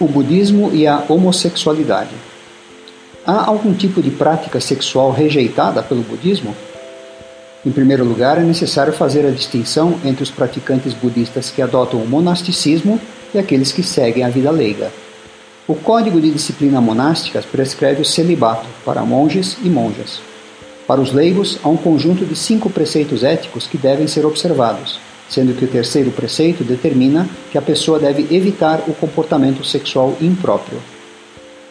O budismo e a homossexualidade. Há algum tipo de prática sexual rejeitada pelo budismo? Em primeiro lugar, é necessário fazer a distinção entre os praticantes budistas que adotam o monasticismo e aqueles que seguem a vida leiga. O Código de Disciplina Monástica prescreve o celibato para monges e monjas. Para os leigos, há um conjunto de cinco preceitos éticos que devem ser observados, sendo que o terceiro preceito determina que a pessoa deve evitar o comportamento sexual impróprio.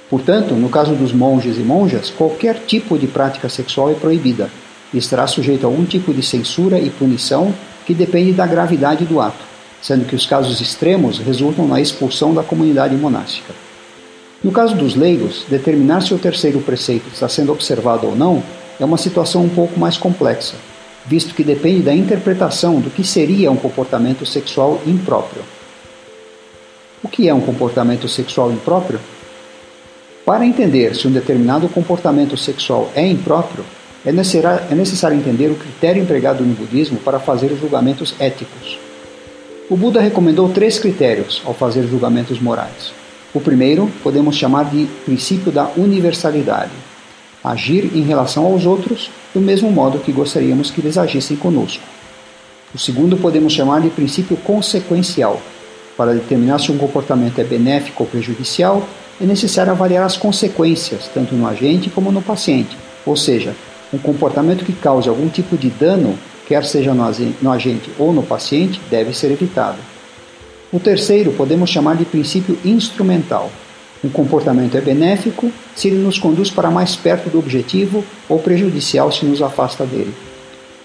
Portanto, no caso dos monges e monjas, qualquer tipo de prática sexual é proibida, e estará sujeito a algum tipo de censura e punição que depende da gravidade do ato, sendo que os casos extremos resultam na expulsão da comunidade monástica. No caso dos leigos, determinar se o terceiro preceito está sendo observado ou não é uma situação um pouco mais complexa, visto que depende da interpretação do que seria um comportamento sexual impróprio. O que é um comportamento sexual impróprio? Para entender se um determinado comportamento sexual é impróprio, é necessário, é entender o critério empregado no budismo para fazer julgamentos éticos. O Buda recomendou três critérios ao fazer julgamentos morais. O primeiro podemos chamar de princípio da universalidade. Agir em relação aos outros do mesmo modo que gostaríamos que eles agissem conosco. O segundo podemos chamar de princípio consequencial. Para determinar se um comportamento é benéfico ou prejudicial, é necessário avaliar as consequências, tanto no agente como no paciente, ou seja, um comportamento que cause algum tipo de dano, quer seja no agente ou no paciente, deve ser evitado. O terceiro podemos chamar de princípio instrumental. Um comportamento é benéfico se ele nos conduz para mais perto do objetivo ou prejudicial se nos afasta dele.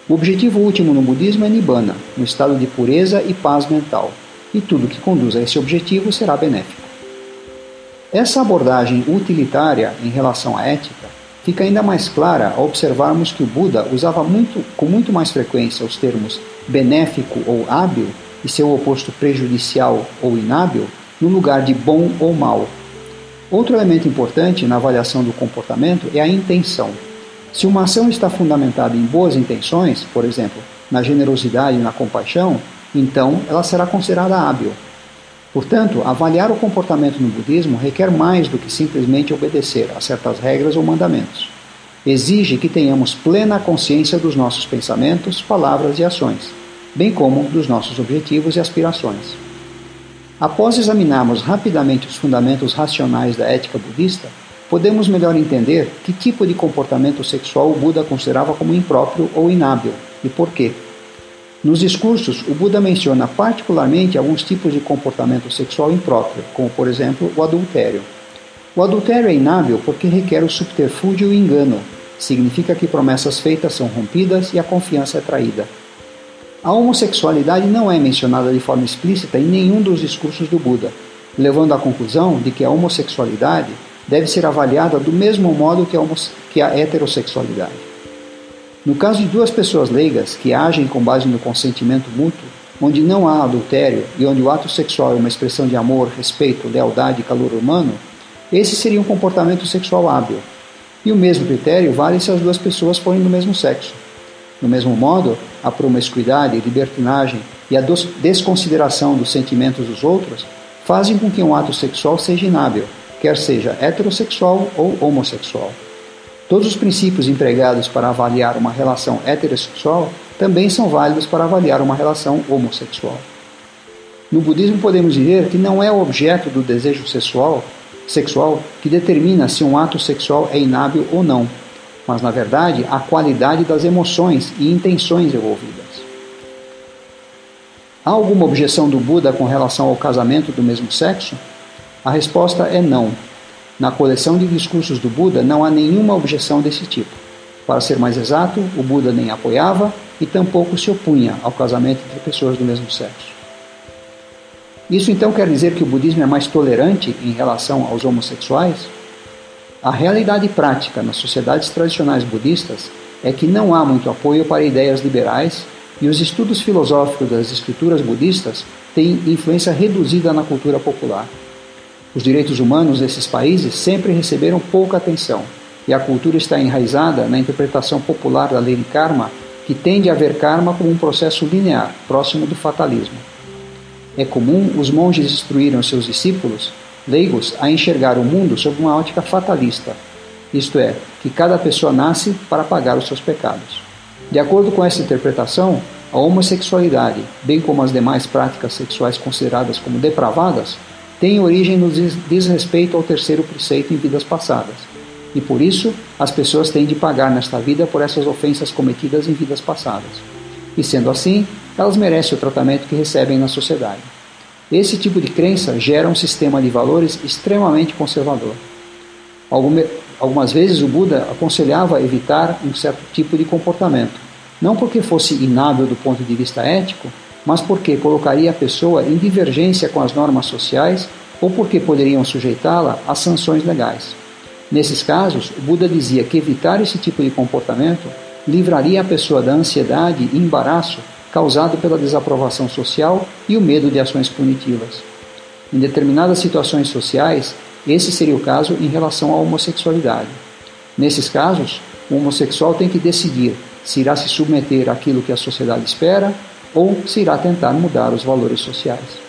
O objetivo último no budismo é Nibbana, um estado de pureza e paz mental, e tudo que conduz a esse objetivo será benéfico. Essa abordagem utilitária em relação à ética fica ainda mais clara ao observarmos que o Buda usava muito, com muito mais frequência os termos benéfico ou hábil e seu oposto prejudicial ou inábil no lugar de bom ou mal. Outro elemento importante na avaliação do comportamento é a intenção. Se uma ação está fundamentada em boas intenções, por exemplo, na generosidade e na compaixão, então ela será considerada hábil. Portanto, avaliar o comportamento no budismo requer mais do que simplesmente obedecer a certas regras ou mandamentos. Exige que tenhamos plena consciência dos nossos pensamentos, palavras e ações, bem como dos nossos objetivos e aspirações. Após examinarmos rapidamente os fundamentos racionais da ética budista, podemos melhor entender que tipo de comportamento sexual o Buda considerava como impróprio ou inábil e por quê. Nos discursos, o Buda menciona particularmente alguns tipos de comportamento sexual impróprio, como por exemplo o adultério. O adultério é inábil porque requer o subterfúgio e o engano. Significa que promessas feitas são rompidas e a confiança é traída. A homossexualidade não é mencionada de forma explícita em nenhum dos discursos do Buda, levando à conclusão de que a homossexualidade deve ser avaliada do mesmo modo que a, heterossexualidade. No caso de duas pessoas leigas que agem com base no consentimento mútuo, onde não há adultério e onde o ato sexual é uma expressão de amor, respeito, lealdade e calor humano, esse seria um comportamento sexual hábil. E o mesmo critério vale se as duas pessoas forem do mesmo sexo. Do mesmo modo, a promiscuidade, libertinagem e a desconsideração dos sentimentos dos outros fazem com que um ato sexual seja inábil, quer seja heterossexual ou homossexual. Todos os princípios empregados para avaliar uma relação heterossexual também são válidos para avaliar uma relação homossexual. No budismo podemos dizer que não é o objeto do desejo sexual, sexual que determina se um ato sexual é inábil ou não, mas na verdade a qualidade das emoções e intenções envolvidas. Há alguma objeção do Buda com relação ao casamento do mesmo sexo? A resposta é não. Na coleção de discursos do Buda não há nenhuma objeção desse tipo. Para ser mais exato, o Buda nem apoiava e tampouco se opunha ao casamento entre pessoas do mesmo sexo. Isso então quer dizer que o budismo é mais tolerante em relação aos homossexuais? A realidade prática nas sociedades tradicionais budistas é que não há muito apoio para ideias liberais e os estudos filosóficos das escrituras budistas têm influência reduzida na cultura popular. Os direitos humanos desses países sempre receberam pouca atenção, e a cultura está enraizada na interpretação popular da lei de karma que tende a ver karma como um processo linear, próximo do fatalismo. É comum os monges instruírem seus discípulos, leigos, a enxergar o mundo sob uma ótica fatalista, isto é, que cada pessoa nasce para pagar os seus pecados. De acordo com essa interpretação, a homossexualidade, bem como as demais práticas sexuais consideradas como depravadas, tem origem no desrespeito ao terceiro preceito em vidas passadas. E por isso, as pessoas têm de pagar nesta vida por essas ofensas cometidas em vidas passadas. E sendo assim, elas merecem o tratamento que recebem na sociedade. Esse tipo de crença gera um sistema de valores extremamente conservador. Algumas vezes o Buda aconselhava evitar um certo tipo de comportamento, não porque fosse inábil do ponto de vista ético, mas porque colocaria a pessoa em divergência com as normas sociais ou porque poderiam sujeitá-la a sanções legais. Nesses casos, o Buda dizia que evitar esse tipo de comportamento livraria a pessoa da ansiedade e embaraço causado pela desaprovação social e o medo de ações punitivas. Em determinadas situações sociais, esse seria o caso em relação à homossexualidade. Nesses casos, o homossexual tem que decidir se irá se submeter àquilo que a sociedade espera ou se irá tentar mudar os valores sociais.